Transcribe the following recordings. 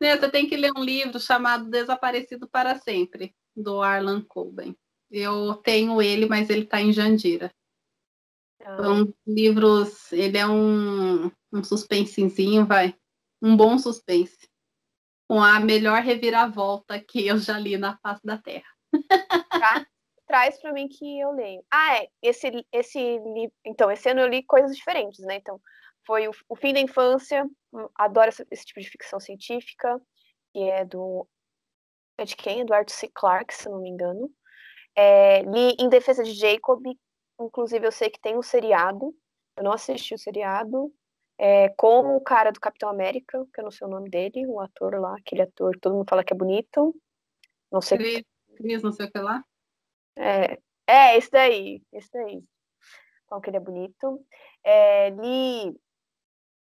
Né, você tem que ler um livro chamado Desaparecido para Sempre, do Arlan Coben. Eu tenho ele, mas ele está em Jandira. Ah. São livros, ele é um, um suspensezinho, vai. Um bom suspense. Com a melhor reviravolta que eu já li na face da Terra. Tá? Traz para mim que eu leio. Ah, é. Esse, esse Então, esse ano eu li coisas diferentes, né? Então, foi o, o Fim da Infância, adoro esse, esse, tipo de ficção científica, que é do. É de quem? Eduardo C. Clarke, se não me engano. É, li Em Defesa de Jacob, inclusive eu sei que tem um seriado, eu não assisti o seriado, é, com o cara do Capitão América, que eu não sei o nome dele, o ator lá, aquele ator que todo mundo fala que é bonito. Não sei. Cris, Cris não sei o que lá. É, é, esse daí, esse daí. Então, que ele é bonito. É, li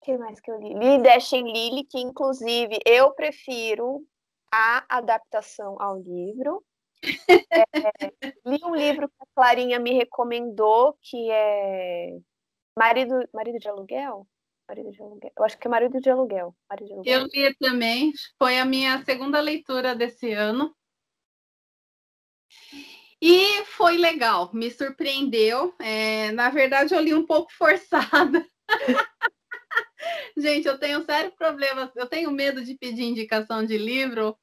que mais que eu li? Li Dash em Lily, que inclusive eu prefiro a adaptação ao livro. É, li um livro que a Clarinha me recomendou, que é Marido, Marido de Aluguel? Marido de Aluguel. Eu acho que é Marido de Aluguel. Marido de Aluguel. Eu li também, foi a minha segunda leitura desse ano. E foi legal, me surpreendeu. É, na verdade, eu li um pouco forçada. Gente, eu tenho sérios problemas. Eu tenho medo de pedir indicação de livro,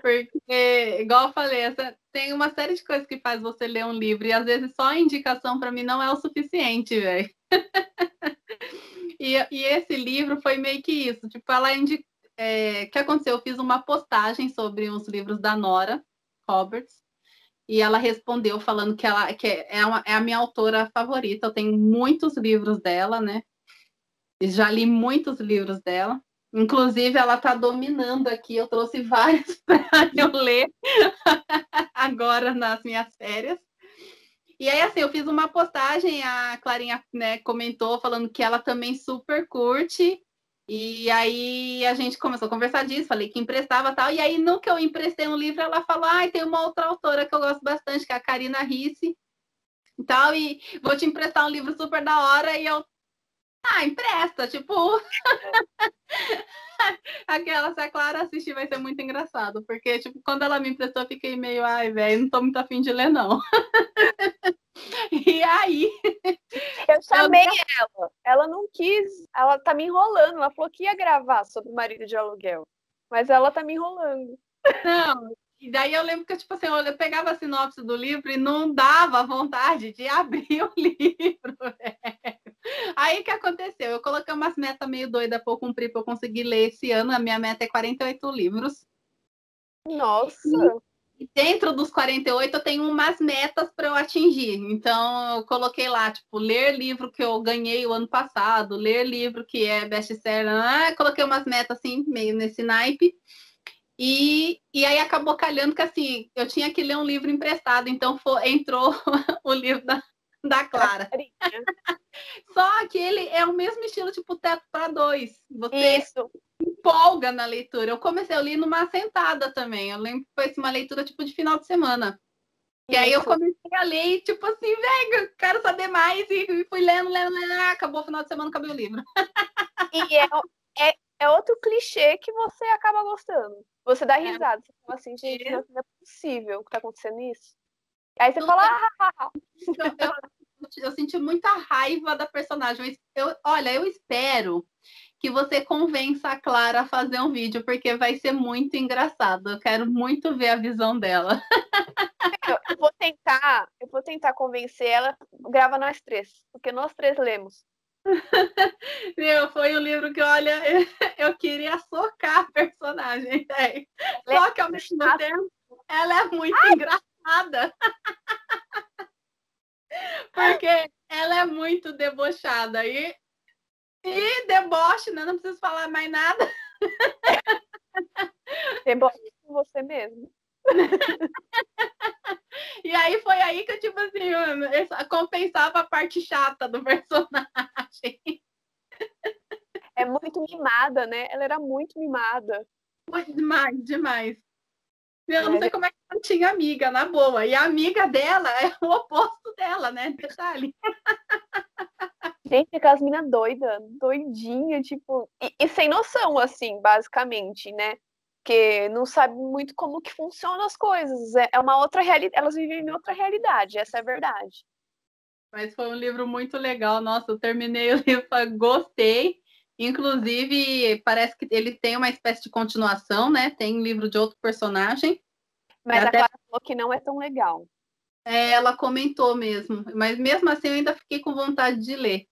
porque, igual eu falei, essa, tem uma série de coisas que faz você ler um livro, e às vezes só a indicação para mim não é o suficiente, velho. e, e, esse livro foi meio que isso. Tipo, ela indica. É, que aconteceu? Eu fiz uma postagem sobre os livros da Nora Roberts. E ela respondeu falando que ela que é, uma, é a minha autora favorita. Eu tenho muitos livros dela, né? Já li muitos livros dela. Inclusive, ela está dominando aqui. Eu trouxe vários para eu ler agora nas minhas férias. E aí, assim, eu fiz uma postagem, a Clarinha né, comentou, falando que ela também super curte. E aí a gente começou a conversar disso, falei que emprestava tal. E aí, no que eu emprestei um livro, ela falou: ah, tem uma outra autora que eu gosto bastante, que é a Karina Risse. E tal, e vou te emprestar um livro super da hora. E eu ah, empresta, tipo. Aquela, se a Clara assistir, vai ser muito engraçado. Porque, tipo, quando ela me emprestou, eu fiquei meio, ai, velho, não tô muito afim de ler, não. e aí. Eu chamei eu... ela. Ela não quis. Ela tá me enrolando. Ela falou que ia gravar sobre o marido de aluguel. Mas ela tá me enrolando. Não, e daí eu lembro que, tipo assim, eu pegava a sinopse do livro e não dava vontade de abrir o livro, velho. Aí que aconteceu? Eu coloquei umas metas meio doidas para eu cumprir, para eu conseguir ler esse ano. A minha meta é 48 livros. Nossa! E dentro dos 48 eu tenho umas metas para eu atingir. Então eu coloquei lá, tipo, ler livro que eu ganhei o ano passado, ler livro que é best-seller. Ah, coloquei umas metas assim, meio nesse naipe. E, e aí acabou calhando que assim, eu tinha que ler um livro emprestado, então foi, entrou o livro da, da Clara. Só que ele é o mesmo estilo, tipo, teto para dois. Você Isso. empolga na leitura. Eu comecei a ler numa sentada também. Eu lembro que foi assim, uma leitura tipo de final de semana. E Isso. aí eu comecei a ler e, tipo assim, velho, quero saber mais. E fui lendo, lendo, lendo. Ah, acabou o final de semana, acabei o livro. E é, é, é outro clichê que você acaba gostando. Você dá é. risada, você fala assim, gente, não é possível que tá acontecendo isso. Aí você fala, ah. Então, eu, eu senti muita raiva da personagem. Eu, olha, eu espero que você convença a Clara a fazer um vídeo, porque vai ser muito engraçado. Eu quero muito ver a visão dela. Eu, eu vou tentar, eu vou tentar convencer ela, grava nós três, porque nós três lemos. Meu, foi um livro que, olha, eu queria socar a personagem, véio. Só que ao mesmo tempo ela é muito Ai! engraçada. Porque ela é muito debochada. E, e deboche, né? Não preciso falar mais nada. Deboche com você mesmo. E aí foi aí que eu, tipo assim, compensava a parte chata do personagem. É muito mimada, né? Ela era muito mimada. Muito demais, demais. Eu não sei como é amiga, na boa. E a amiga dela é o oposto dela, né? Detalhe. Gente, aquelas minas doidas, doidinha, tipo. E, e, sem noção, assim, basicamente, né? porque não sabe muito como que funcionam as coisas. É, é uma outra realidade, elas vivem em outra realidade, essa é a verdade. Mas foi um livro muito legal. Nossa, eu terminei o livro, gostei. Inclusive, parece que ele tem uma espécie de continuação, né? Tem um livro de outro personagem. Mas até... a Clara falou que não é tão legal. É, ela comentou mesmo. Mas mesmo assim, eu ainda fiquei com vontade de ler.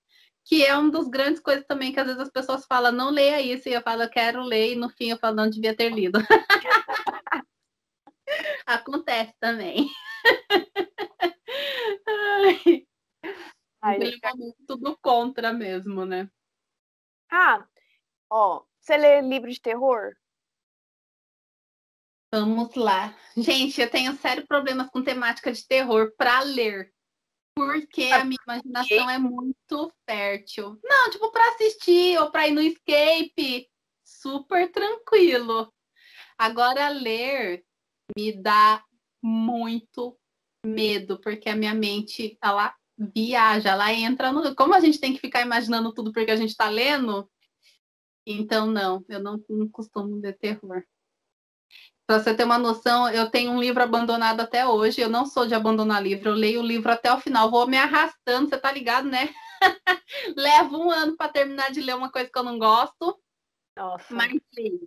Que é uma das grandes coisas também que às vezes as pessoas falam, não leia isso, e eu falo, eu quero ler, e no fim eu falo, não devia ter lido. Acontece também. Ai. Ai, eu... tudo contra mesmo, né? Ah, ó, você lê livro de terror? Vamos lá. Gente, eu tenho sérios problemas com temática de terror para ler. Porque a minha imaginação é muito fértil. Não, tipo, para assistir ou para ir no escape, super tranquilo. Agora, ler me dá muito medo, porque a minha mente, ela viaja, ela entra no. Como a gente tem que ficar imaginando tudo porque a gente está lendo, então não, eu não, não costumo ler terror. Para você ter uma noção, eu tenho um livro abandonado até hoje. Eu não sou de abandonar livro, eu leio o livro até o final, vou me arrastando, você tá ligado, né? Levo um ano para terminar de ler uma coisa que eu não gosto. Nossa. Mas sim.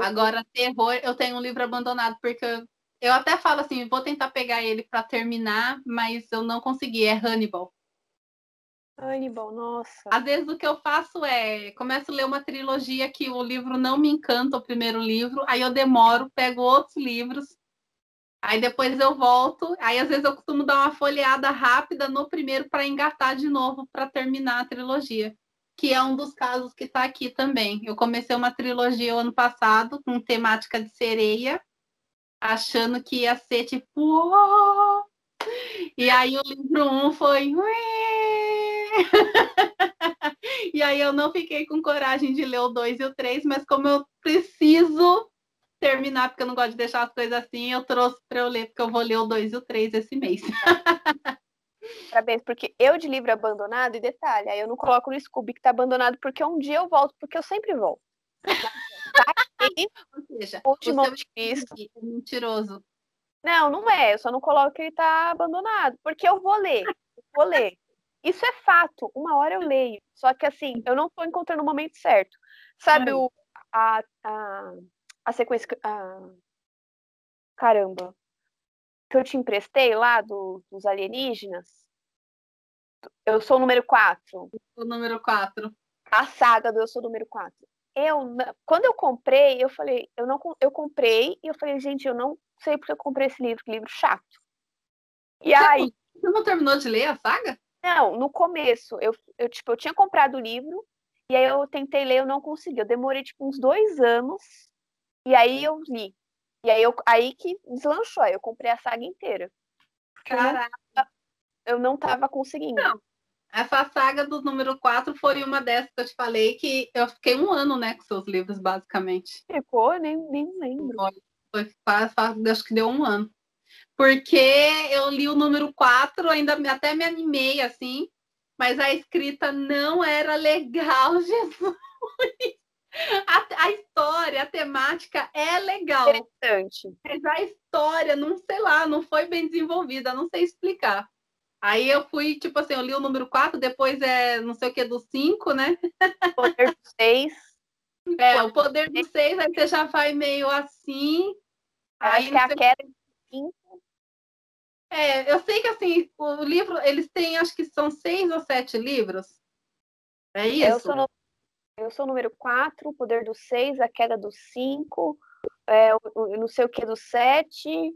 Agora, terror, eu tenho um livro abandonado, porque eu, eu até falo assim, vou tentar pegar ele para terminar, mas eu não consegui, é Hannibal. Hannibal, nossa. Às vezes o que eu faço é, começo a ler uma trilogia que o livro não me encanta, o primeiro livro, aí eu demoro, pego outros livros, aí depois eu volto, aí às vezes eu costumo dar uma folheada rápida no primeiro para engatar de novo para terminar a trilogia, que é um dos casos que está aqui também. Eu comecei uma trilogia o ano passado com temática de sereia, achando que ia ser tipo, oh! e aí o livro 1 um foi e aí eu não fiquei com coragem de ler o 2 e o 3, mas como eu preciso terminar, porque eu não gosto de deixar as coisas assim, eu trouxe para eu ler, porque eu vou ler o 2 e o 3 esse mês. Parabéns, porque eu de livro abandonado, e detalhe, aí eu não coloco no Scooby que tá abandonado, porque um dia eu volto, porque eu sempre volto. Ou seja, o Cristo. É mentiroso. Não, não é. Eu só não coloco que ele tá abandonado, porque eu vou ler. Eu vou ler. Isso é fato. Uma hora eu leio. Só que assim, eu não estou encontrando o momento certo. Sabe o, a, a, a sequência. A... Caramba. Que eu te emprestei lá do, dos alienígenas? Eu sou o número 4. O número 4. A saga do Eu sou o número 4. Eu, quando eu comprei, eu falei, eu não eu comprei e eu falei, gente, eu não sei porque eu comprei esse livro, que livro chato. E você aí. Você não terminou de ler a saga? Não, no começo, eu, eu, tipo, eu tinha comprado o livro, e aí eu tentei ler, eu não consegui. Eu demorei, tipo, uns dois anos, e aí eu li. E aí, eu, aí que deslanchou, aí eu comprei a saga inteira. Caraca! Eu não tava conseguindo. Não. Essa saga do número 4 foi uma dessas que eu te falei que eu fiquei um ano, né, com seus livros, basicamente. Ficou? Nem, nem lembro. Foi, foi, acho que deu um ano porque eu li o número 4, ainda até me animei assim, mas a escrita não era legal, Jesus. A, a, história, a temática é legal. Interessante. Mas a história, não sei lá, não foi bem desenvolvida, não sei explicar. Aí eu fui, tipo assim, eu li o número 4, depois é não sei o que do 5, né? Poder do 6. É, o poder do 6, aí você já vai meio assim. Aí, acho que é a queda do 5. É, eu sei que assim, o livro, eles têm, acho que são seis ou sete livros. É isso? Eu sou, no, eu sou o número quatro, o poder do seis, a queda do cinco, é, o, o, não sei o que do sete,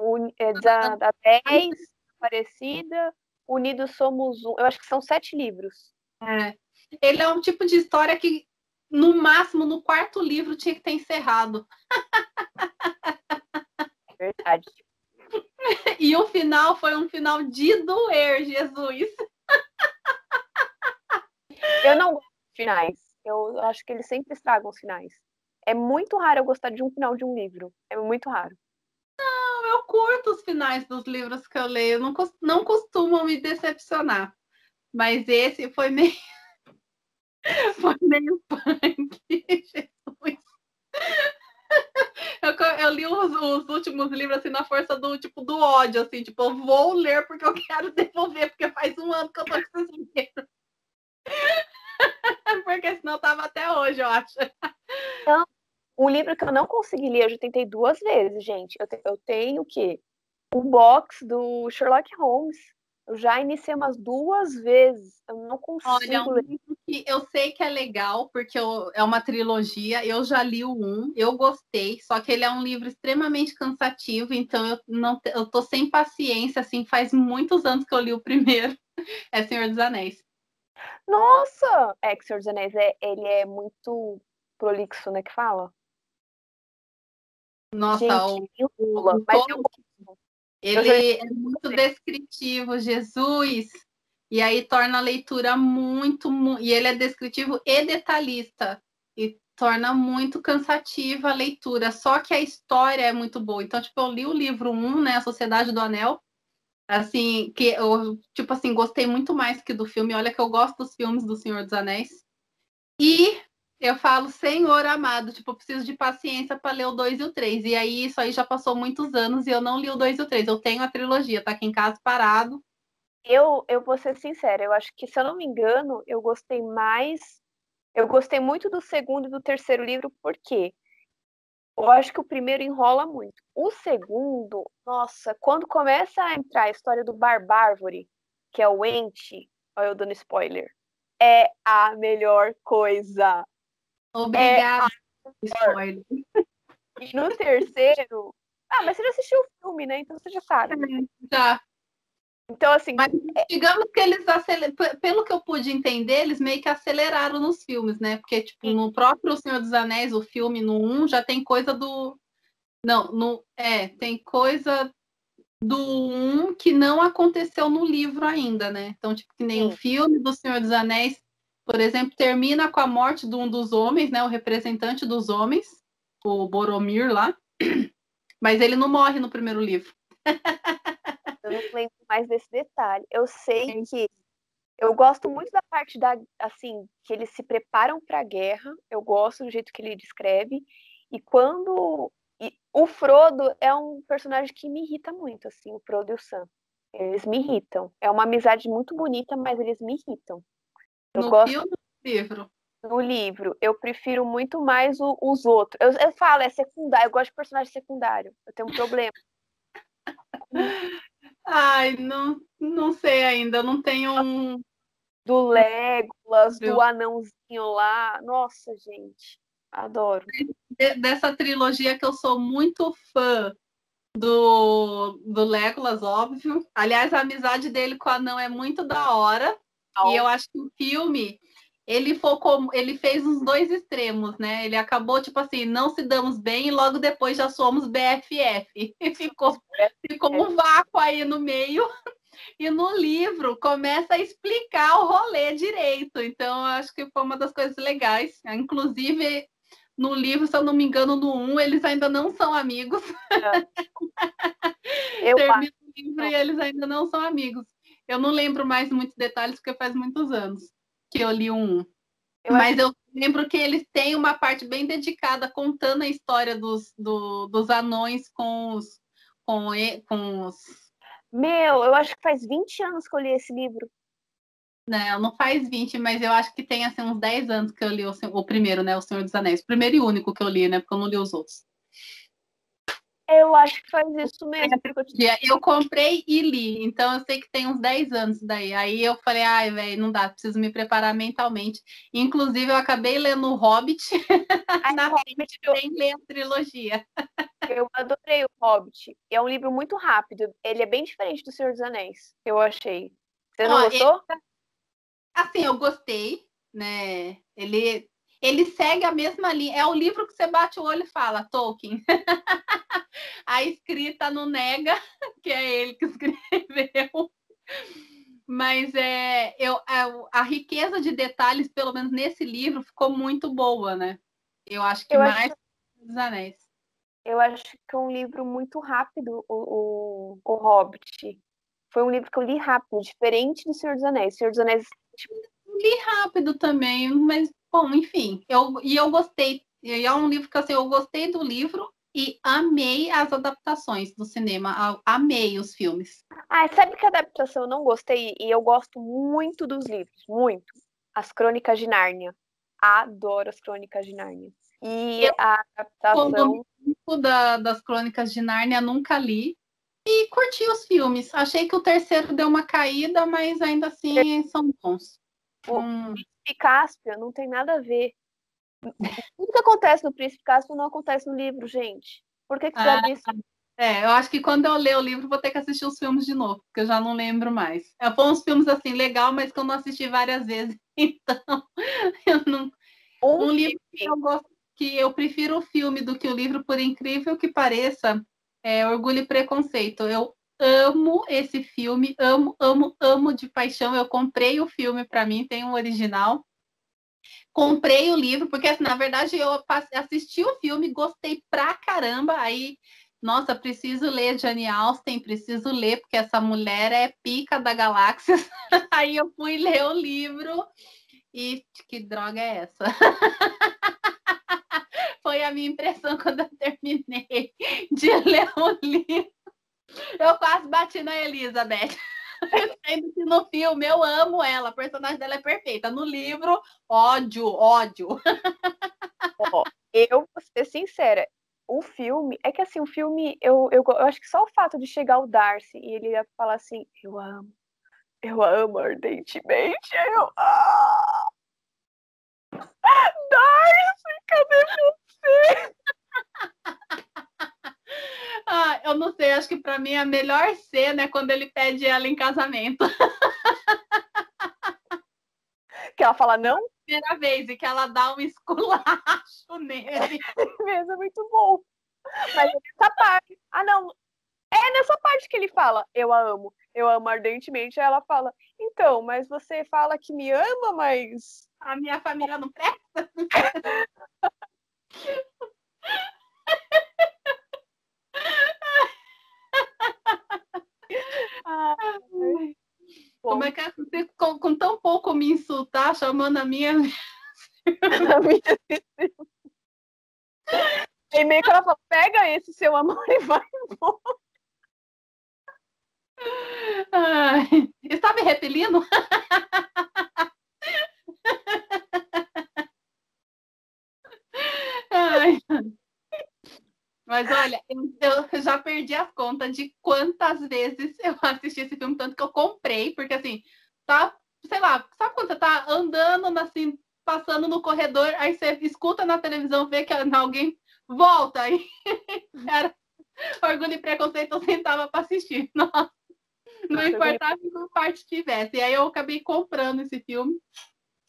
o, é, da, da dez, parecida, Unidos Somos Um. Eu acho que são sete livros. É. Ele é um tipo de história que, no máximo, no quarto livro tinha que ter encerrado. Verdade. E o final foi um final de doer, Jesus. Eu não gosto de finais. Eu acho que eles sempre estragam os finais. É muito raro eu gostar de um final de um livro. É muito raro. Não, eu curto os finais dos livros que eu leio. Não, não costumam me decepcionar. Mas esse foi meio. foi meio punk, Jesus. Eu, eu li os, os, últimos livros assim na força do tipo do ódio, assim, tipo, eu vou ler porque eu quero devolver, porque faz um ano que eu tô com esses livros. porque senão tava até hoje, eu acho. Então, um livro que eu não consegui ler, eu já tentei duas vezes, gente. Eu, te, eu tenho o quê? O box do Sherlock Holmes. Eu já iniciei umas duas vezes. Eu não consigo. Olha, um livro que eu sei que é legal, porque eu, é uma trilogia. Eu já li o um, eu gostei, só que ele é um livro extremamente cansativo, então eu não eu tô sem paciência, assim, faz muitos anos que eu li o primeiro. É Senhor dos Anéis. Nossa! É que Senhor dos Anéis é, ele é muito prolixo, né? Que fala? Nossa, Gente, o, o, o, mas eu ele é muito descritivo, Jesus. E aí torna a leitura muito, e ele é descritivo e detalhista. E torna muito cansativa a leitura. Só que a história é muito boa. Então, tipo, eu li o livro 1, né, A Sociedade do Anel. Assim, que eu, tipo assim, gostei muito mais que do filme. Olha que eu gosto dos filmes do Senhor dos Anéis. E eu falo, Senhor amado, tipo, preciso de paciência para ler o 2 e o 3. E aí, isso aí já passou muitos anos e eu não li o 2 e o 3. Eu tenho a trilogia, tá aqui em casa parado. Eu, eu vou ser sincera, eu acho que, se eu não me engano, eu gostei mais. Eu gostei muito do segundo e do terceiro livro, porque eu acho que o primeiro enrola muito. O segundo, nossa, quando começa a entrar a história do Barbárvore, que é o Ente, olha eu dando spoiler, é a melhor coisa. Obrigada. É. E no terceiro. Ah, mas você já assistiu o filme, né? Então você já sabe. Já. Então, assim. Mas, é digamos que eles aceleram. Pelo que eu pude entender, eles meio que aceleraram nos filmes, né? Porque, tipo, Sim. no próprio Senhor dos Anéis, o filme no 1, já tem coisa do. Não, no... é, tem coisa do 1 que não aconteceu no livro ainda, né? Então, tipo, que nem Sim. o filme do Senhor dos Anéis por exemplo, termina com a morte de um dos homens, né, o representante dos homens, o Boromir lá, mas ele não morre no primeiro livro. Eu não lembro mais desse detalhe. Eu sei que eu gosto muito da parte da assim que eles se preparam para a guerra. Eu gosto do jeito que ele descreve e quando e o Frodo é um personagem que me irrita muito, assim, o Frodo e o Sam. Eles me irritam. É uma amizade muito bonita, mas eles me irritam. Eu no gosto... filme ou no livro? No livro, eu prefiro muito mais o, os outros. Eu, eu falo, é secundário, eu gosto de personagem secundário. Eu tenho um problema. Ai, não, não sei ainda, eu não tenho um. Do Legolas, do anãozinho lá. Nossa, gente, adoro. Dessa trilogia que eu sou muito fã do, do Legolas, óbvio. Aliás, a amizade dele com o anão é muito da hora. E eu acho que o filme ele focou, ele fez os dois extremos, né? Ele acabou tipo assim, não se damos bem e logo depois já somos BFF. E ficou, ficou um vácuo aí no meio. E no livro começa a explicar o rolê direito. Então, eu acho que foi uma das coisas legais. Inclusive, no livro, se eu não me engano, no 1, eles ainda não são amigos. É. Eu Termina o livro e eles ainda não são amigos. Eu não lembro mais muitos detalhes, porque faz muitos anos que eu li um. Eu Mas acho... eu lembro que eles têm uma parte bem dedicada contando a história dos, do, dos anões com os, com, com os. Meu, eu acho que faz 20 anos que eu li esse livro. Não, não faz 20, mas eu acho que tem assim, uns 10 anos que eu li o, o primeiro, né? O Senhor dos Anéis. O primeiro e único que eu li, né? Porque eu não li os outros. Eu acho que faz isso mesmo. Eu comprei e li, então eu sei que tem uns 10 anos daí. Aí eu falei, ai, velho, não dá, preciso me preparar mentalmente. Inclusive, eu acabei lendo o Hobbit. Ai, Na Hobbit eu nem ler a trilogia. Eu adorei o Hobbit. É um livro muito rápido. Ele é bem diferente do Senhor dos Anéis, eu achei. Você não Ó, gostou? Ele... Assim, eu gostei, né? Ele ele segue a mesma linha. É o livro que você bate o olho e fala, Tolkien. a escrita não nega que é ele que escreveu. Mas é, eu, a, a, riqueza de detalhes, pelo menos nesse livro, ficou muito boa, né? Eu acho que eu mais acho... dos Anéis. Eu acho que é um livro muito rápido, o, o, o Hobbit. Foi um livro que eu li rápido, diferente do Senhor dos Anéis. Senhor dos Anéis. Tipo... Li rápido também, mas Bom, enfim, eu, e eu gostei E é um livro que assim, eu gostei do livro e amei as adaptações do cinema. Amei os filmes. Ah, sabe que adaptação eu não gostei e eu gosto muito dos livros, muito. As Crônicas de Nárnia. Adoro as Crônicas de Nárnia. E eu, a adaptação. Da, das Crônicas de Nárnia nunca li. E curti os filmes. Achei que o terceiro deu uma caída, mas ainda assim são bons. O hum. Príncipe Cáspio não tem nada a ver. Tudo que acontece no Príncipe Cáspio não acontece no livro, gente. Por que, que você ah, disse? É, eu acho que quando eu ler o livro, vou ter que assistir os filmes de novo, porque eu já não lembro mais. É, foram uns filmes assim, legal, mas que eu não assisti várias vezes. Então, eu não. Um, um livro que eu, gosto, que eu prefiro o filme do que o livro, por incrível que pareça, é Orgulho e Preconceito. Eu amo esse filme, amo, amo, amo de paixão. Eu comprei o filme para mim, tem um original. Comprei o livro, porque assim, na verdade eu assisti o filme, gostei pra caramba. Aí nossa, preciso ler Jane Austen, preciso ler, porque essa mulher é pica da galáxia. Aí eu fui ler o livro e que droga é essa? Foi a minha impressão quando eu terminei de ler o livro. Eu quase bati na Elizabeth. Sendo que no filme eu amo ela, a personagem dela é perfeita. No livro, ódio, ódio. Eu vou ser sincera, o filme, é que assim, o filme, eu, eu, eu acho que só o fato de chegar o Darcy e ele falar assim, eu amo, eu amo ardentemente, eu ah! Darcy, cadê você? Ah, eu não sei, acho que para mim a melhor cena é quando ele pede ela em casamento. que ela fala não? Primeira vez, e que ela dá um esculacho nele. Mesmo, é muito bom. Mas é nessa parte. Ah, não. É nessa parte que ele fala, eu a amo, eu amo ardentemente. Aí ela fala, então, mas você fala que me ama, mas. A minha família não presta. Ai. Como é que é? Você, com, com, tão pouco me insultar, chamando a minha. a minha E meio que ela fala: pega esse seu amor e vai embora. Ai, está me repelindo? Mas olha, eu, já perdi as contas de quantas vezes eu assisti esse filme, tanto que eu comprei, porque assim, tá, sei lá, sabe quando você tá andando assim, passando no corredor, aí você escuta na televisão, vê que alguém volta, aí era orgulho e preconceito, eu sentava para assistir. Nossa, não importava que parte tivesse. E aí eu acabei comprando esse filme.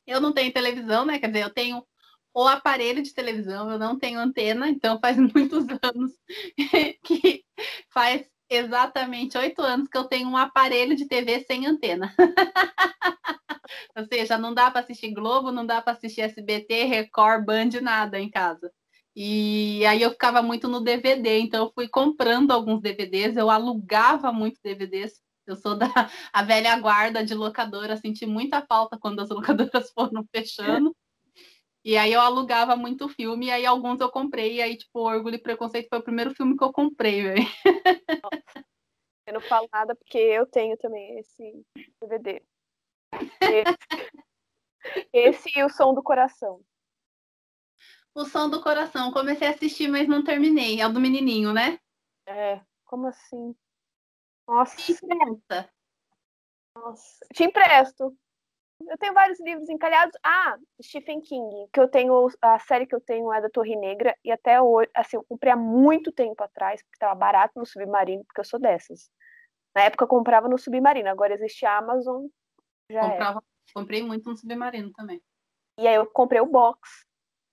Eu não tenho televisão, né? Quer dizer, eu tenho o aparelho de televisão, eu não tenho antena, então faz muitos anos que faz exatamente oito anos que eu tenho um aparelho de TV sem antena. Ou seja, não dá para assistir Globo, não dá para assistir SBT, Record, Band, nada em casa. E aí eu ficava muito no DVD, então eu fui comprando alguns DVDs, eu alugava muitos DVDs. Eu sou da a velha guarda de locadora, senti muita falta quando as locadoras foram fechando. E aí eu alugava muito filme, e aí alguns eu comprei, e aí, tipo, Orgulho e Preconceito foi o primeiro filme que eu comprei, velho. Eu não falo nada porque eu tenho também esse DVD. Esse, esse e o Som do Coração. O Som do Coração, comecei a assistir, mas não terminei. É o do menininho, né? É, como assim? Nossa. Te empresta. Nossa. Te empresto. Eu tenho vários livros encalhados. Ah, Stephen King, que eu tenho, a série que eu tenho é da Torre Negra, e até hoje, assim, eu comprei há muito tempo atrás, porque estava barato no Submarino, porque eu sou dessas. Na época eu comprava no Submarino, agora existe a Amazon, já é. Comprava, é. Comprei muito no Submarino também. E aí eu comprei o box,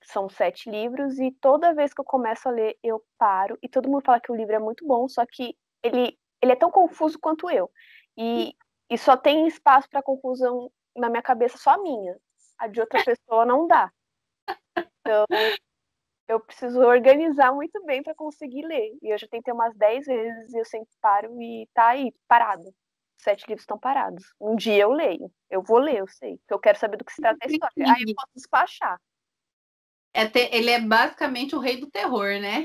são sete livros, e toda vez que eu começo a ler, eu paro, e todo mundo fala que o livro é muito bom, só que ele, ele é tão confuso quanto eu. E, e só tem espaço para confusão na minha cabeça só a minha. A de outra pessoa não dá. Então, eu preciso organizar muito bem para conseguir ler. E eu já tentei umas 10 vezes e eu sempre paro e tá aí, parado. Sete livros estão parados. Um dia eu leio. Eu vou ler, eu sei. Porque eu quero saber do que se trata a história. Aí eu posso despachar. É te... Ele é basicamente o rei do terror, né?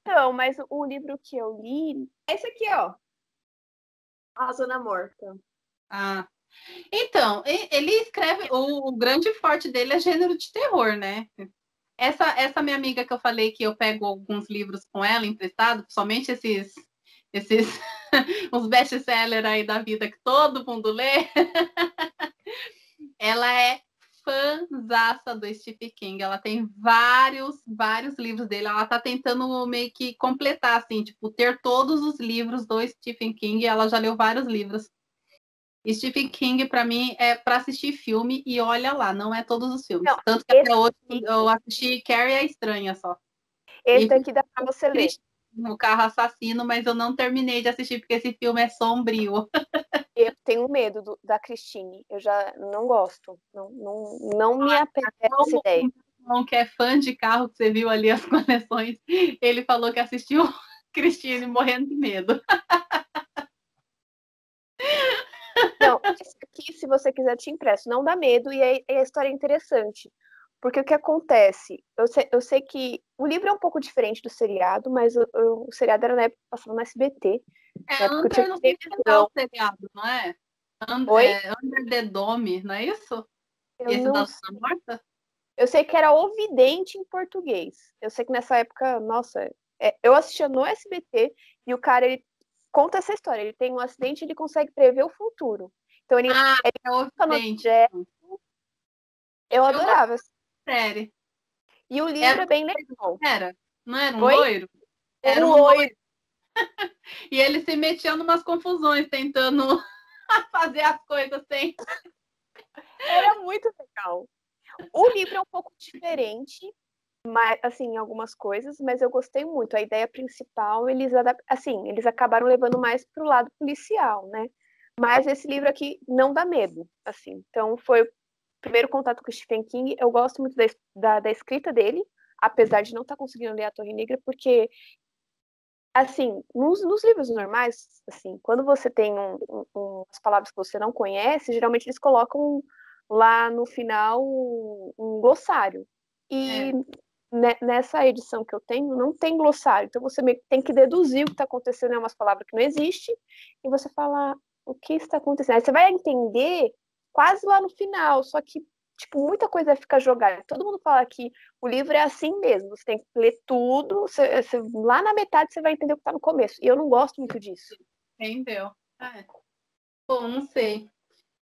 então, mas o livro que eu li é esse aqui, ó. A Zona Morta. Ah. Então, ele escreve. O, o grande forte dele é gênero de terror, né? Essa, essa minha amiga que eu falei que eu pego alguns livros com ela emprestado, somente esses esses os best-sellers aí da vida que todo mundo lê. ela é fãzaça do Stephen King. Ela tem vários, vários livros dele. Ela tá tentando meio que completar, assim, tipo, ter todos os livros do Stephen King. Ela já leu vários livros. Stephen King, para mim, é para assistir filme e olha lá, não é todos os filmes. Não, Tanto que até hoje eu assisti Carrie a Estranha só. Esse daqui dá para você ler. No carro assassino, mas eu não terminei de assistir porque esse filme é sombrio. Eu tenho medo do, da Christine. Eu já não gosto. Não, não, não me ah, apetece essa ideia. Um que é fã de carro, que você viu ali as coleções, ele falou que assistiu Christine morrendo de medo. Não, aqui, se você quiser, te impresso. Não dá medo e a, a história é interessante. Porque o que acontece? Eu sei, eu sei que o livro é um pouco diferente do seriado, mas o, seriado era na época passando no SBT. É Under no o seriado, não é? Under, Oi? É, Under the Dome, não é isso? Eu Esse não da Morta? Eu sei que era O Vidente em português. Eu sei que nessa época, nossa, é, eu assistia no SBT e o cara, ele conta essa história. Ele tem um acidente e ele consegue prever o futuro. Então ele, ah, ele é o vidente. Eu adorava. Eu série. E o livro era, é bem legal. Era? Não era um Oi? loiro? Era um, loiro. loiro. e ele se metia em umas confusões, tentando fazer as coisas sem. Era muito legal. O livro é um pouco diferente, mas, assim, em algumas coisas, mas eu gostei muito. A ideia principal, eles, assim, eles acabaram levando mais para o lado policial, né? Mas esse livro aqui não dá medo, assim. Então, foi o primeiro contato com o Stephen King. Eu gosto muito da, da, da escrita dele, apesar de não estar tá conseguindo ler A Torre Negra, porque assim, nos, nos, livros normais, assim, quando você tem um, um, um, as palavras que você não conhece, geralmente eles colocam lá no final um, glossário. E é. nessa edição que eu tenho, não tem glossário. Então você tem que deduzir o que está acontecendo é umas palavras que não existem, e você fala o que está acontecendo. Aí você vai entender quase lá no final, só que tipo, muita coisa fica jogada. Todo mundo fala que o livro é assim mesmo, você tem que ler tudo, você, você, lá na metade você vai entender o que está no começo. E eu não gosto muito disso. Entendeu? É. Bom, não sei.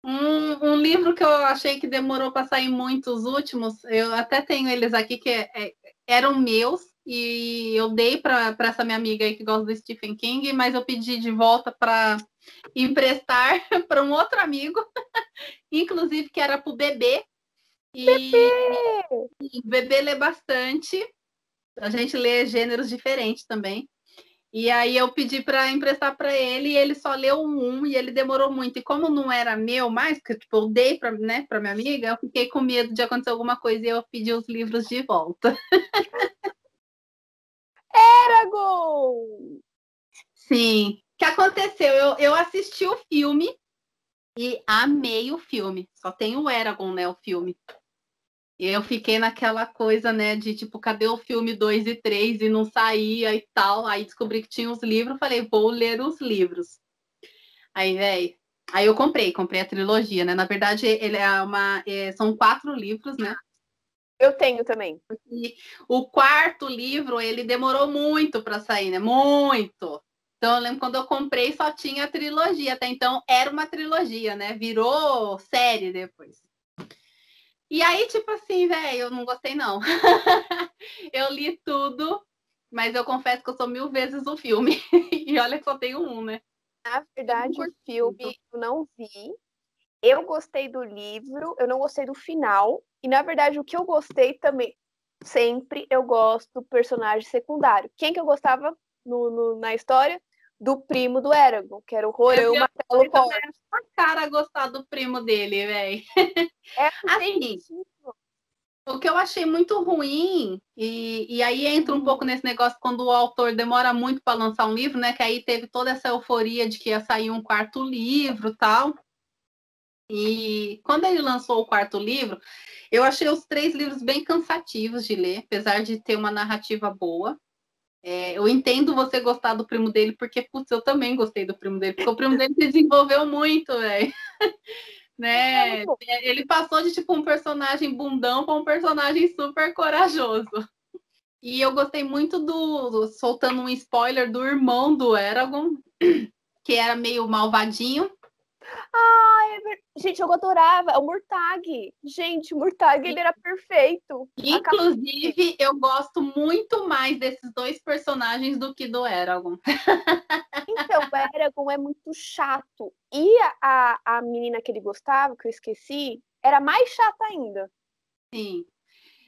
Um, um, livro que eu achei que demorou para sair muito, os últimos, eu até tenho eles aqui que é, é, eram meus e eu dei para essa minha amiga aí que gosta do Stephen King, mas eu pedi de volta para emprestar para um outro amigo, inclusive que era para o bebê, e bebê! o bebê lê bastante. A gente lê gêneros diferentes também. E aí eu pedi para emprestar para ele e ele só leu um e ele demorou muito. E como não era meu mais, que tipo, eu dei para né, minha amiga, eu fiquei com medo de acontecer alguma coisa e eu pedi os livros de volta. Eragon! Sim. O que aconteceu? Eu, eu assisti o filme e amei o filme. Só tem o Eragon, né? O filme. E eu fiquei naquela coisa, né, de tipo, cadê o filme 2 e 3 e não saía e tal. Aí descobri que tinha os livros, falei, vou ler os livros. Aí, velho, aí eu comprei, comprei a trilogia, né? Na verdade, ele é uma. É, são quatro livros, né? Eu tenho também. E o quarto livro, ele demorou muito para sair, né? Muito. Então, eu lembro quando eu comprei, só tinha a trilogia. Até então, era uma trilogia, né? Virou série depois. E aí, tipo assim, velho, eu não gostei, não. eu li tudo, mas eu confesso que eu sou mil vezes o filme. e olha que só tenho um, né? Na verdade, o filme eu não vi. Eu gostei do livro, eu não gostei do final. E, na verdade, o que eu gostei também, sempre eu gosto do personagem secundário. Quem que eu gostava no, no na história? do primo do Eragon, que era o Rorão Martelo Forte. a cara gostar do primo dele, velho. É assim, o que eu achei muito ruim, e, e aí entra um pouco nesse negócio quando o autor demora muito para lançar um livro, né? Que aí teve toda essa euforia de que ia sair um quarto livro tal. E quando ele lançou o quarto livro, eu achei os três livros bem cansativos de ler, apesar de ter uma narrativa boa. É, eu entendo você gostar do primo dele, porque, putz, eu também gostei do primo dele, porque o primo dele se desenvolveu muito, velho. né? É, ele passou de tipo um personagem bundão para um personagem super corajoso. E eu gostei muito do, do, soltando um spoiler do irmão do Eragon, que era meio malvadinho, é gente, eu adorava. É o Murtag. Gente, o Murtag, ele era perfeito. Inclusive, eu gosto muito mais desses dois personagens do que do Eragon. Então, o Eragon é muito chato. E a, a menina que ele gostava, que eu esqueci, era mais chata ainda. Sim.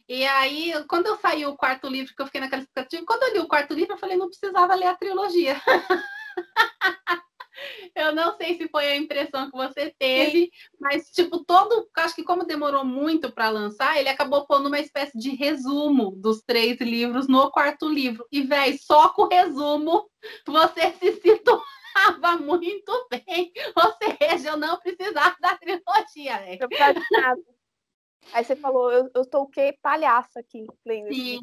E aí, quando eu saí o quarto livro, que eu fiquei naquela expectativa, quando eu li o quarto livro, eu falei, não precisava ler a trilogia. Eu não sei se foi a impressão que você teve, Sim. mas tipo todo, acho que como demorou muito para lançar, ele acabou pondo uma espécie de resumo dos três livros no quarto livro. E velho, só com o resumo você se situava muito bem. Ou seja, eu não precisava da trilogia, velho. Aí você falou, eu, eu quê? Palhaça aqui, lendo. Sim.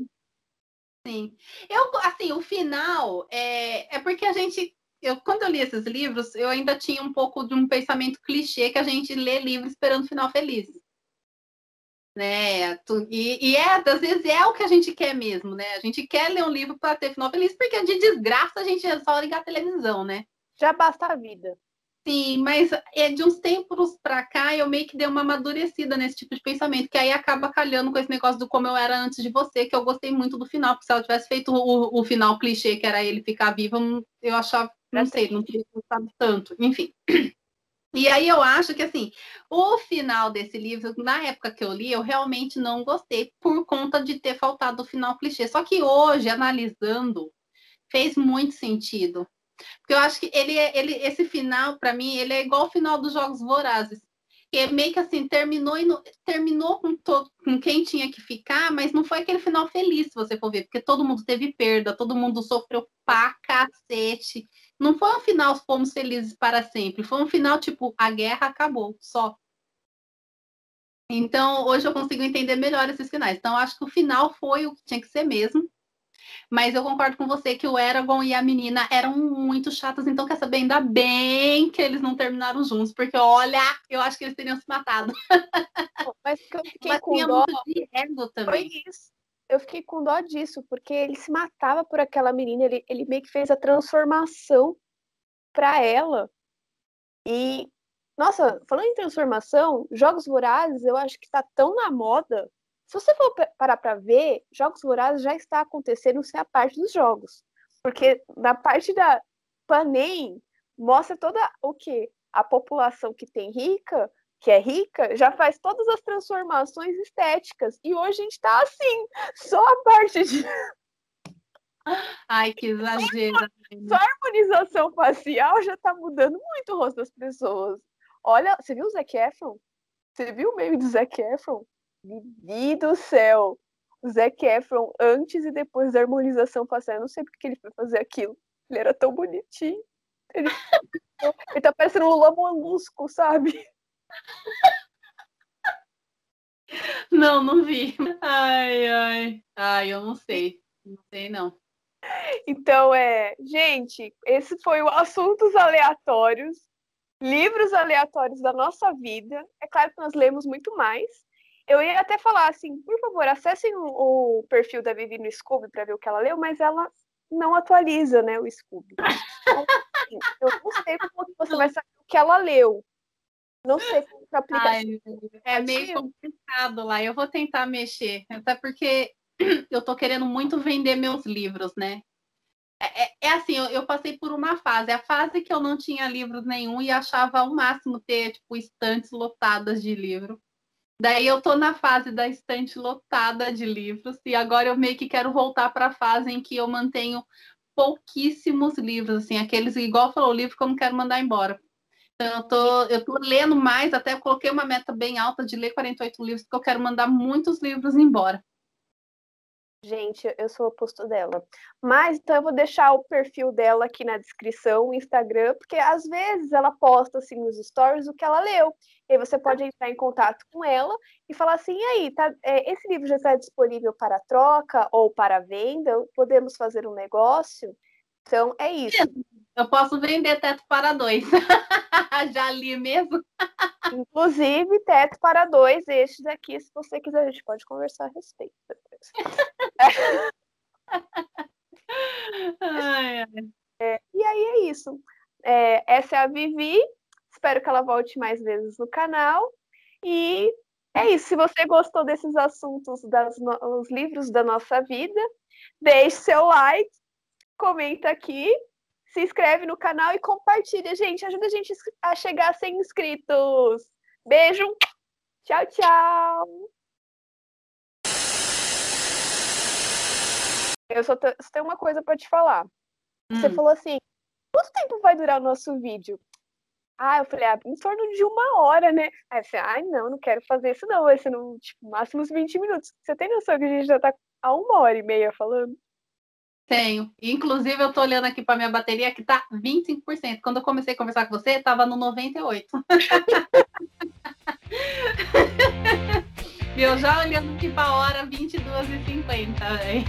Sim. Eu, assim, o final é, é porque a gente eu, quando eu li esses livros, eu ainda tinha um pouco de um pensamento clichê que a gente lê livro esperando final feliz. Né? E, e, é, às vezes é o que a gente quer mesmo, né? A gente quer ler um livro para ter final feliz, porque de desgraça a gente é só ligar a televisão, né? Já basta a vida. Sim, mas é de uns tempos para cá eu meio que dei uma amadurecida nesse tipo de pensamento, que aí acaba calhando com esse negócio do como eu era antes de você, que eu gostei muito do final, porque se ela tivesse feito o, o final clichê, que era ele ficar vivo, eu achava não sei, não teria gostado tanto. Enfim. E aí eu acho que assim, o final desse livro, na época que eu li, eu realmente não gostei por conta de ter faltado o final clichê. Só que hoje, analisando, fez muito sentido. Porque eu acho que ele, é, ele esse final, para mim, ele é igual o final dos Jogos Vorazes. Que é meio que assim, terminou, e no, terminou com, todo, com quem tinha que ficar, mas não foi aquele final feliz, se você for ver, porque todo mundo teve perda, todo mundo sofreu pra cacete não foi um final fomos felizes para sempre, foi um final tipo a guerra acabou, só. Então, hoje eu consigo entender melhor esses finais. Então, acho que o final foi o que tinha que ser mesmo. Mas eu concordo com você que o Eragon e a menina eram muito chatos. Então, quer saber? Ainda bem que eles não terminaram juntos. Porque, olha, eu acho que eles teriam se matado. Mas que eu fiquei Mas com dó. Foi isso eu fiquei com dó disso, porque ele se matava por aquela menina, ele, ele meio que fez a transformação para ela. E, nossa, falando em transformação, Jogos Vorazes eu acho que está tão na moda. Se você for parar para ver, Jogos Vorazes já está acontecendo sem a parte dos jogos. Porque na parte da Panem, mostra toda o que? A população que tem rica que é rica, já faz todas as transformações estéticas. E hoje a gente está assim, só a parte de. Ai, que exagero. Só a harmonização facial já está mudando muito o rosto das pessoas. Olha, você viu o Zac Efron? Você viu o meio do Zac Efron? Vivi do céu! O Zac Efron antes e depois da harmonização facial. Eu não sei porque ele foi fazer aquilo. Ele era tão bonitinho. Ele, ele tá parecendo um lobo molusco, sabe? Não, não vi. Ai, ai. Ai, eu não sei. Não sei, não. Então, é. Gente, esse foi o Assuntos Aleatórios. Livros aleatórios da nossa vida. É claro que nós lemos muito mais. Eu ia até falar assim, por favor, acessem o, o perfil da Vivi no Scooby para ver o que ela leu, mas ela não atualiza, né, o Scooby. Então, assim, eu não sei como você vai saber o que ela leu. Não sei como é aplicativo. é meio complicado lá. Eu vou tentar mexer, até porque eu tô querendo muito vender meus livros, né? É, é, é assim, eu, eu, passei por uma fase, a fase que eu não tinha livros nenhum e achava ao máximo ter, tipo, estantes lotadas de livro. Daí eu tô na fase da estante lotada de livros e agora eu meio que quero voltar para a fase em que eu mantenho pouquíssimos livros, assim, aqueles igual falou, o livro que eu não quero mandar embora. Então, eu tô, eu tô lendo mais, até coloquei uma meta bem alta de ler 48 livros, porque eu quero mandar muitos livros embora. Gente, eu sou o oposto dela. Mas então eu vou deixar o perfil dela aqui na descrição, o Instagram, porque às vezes ela posta assim nos stories o que ela leu. E aí você pode entrar em contato com ela e falar assim: e aí, tá, é, esse livro já está disponível para troca ou para venda? Podemos fazer um negócio? Então é isso. Eu posso vender teto para dois. já li mesmo. Inclusive, teto para dois, estes aqui, se você quiser, a gente pode conversar a respeito depois. ai, ai. É, e aí é isso. É, essa é a Vivi. Espero que ela volte mais vezes no canal. E é isso. Se você gostou desses assuntos, dos no... livros da nossa vida, deixe seu like, comenta aqui se inscreve no canal e compartilha, gente. Ajuda a gente a chegar a 100 inscritos. Beijo. Tchau, tchau. Eu só, só tenho uma coisa para te falar. Hum. Você falou assim: quanto tempo vai durar o nosso vídeo? Ah, eu falei, ah, em torno de uma hora, né? Aí você, ai, não, não quero fazer isso, não. Vai ser no tipo, máximo uns 20 minutos. Você tem noção que a gente já tá há uma hora e meia falando? Tenho. Inclusive, eu tô olhando aqui para minha bateria que tá 25%. Quando eu comecei a conversar com você, tava no 98%. e eu já olhando aqui para a hora 22h50, velho.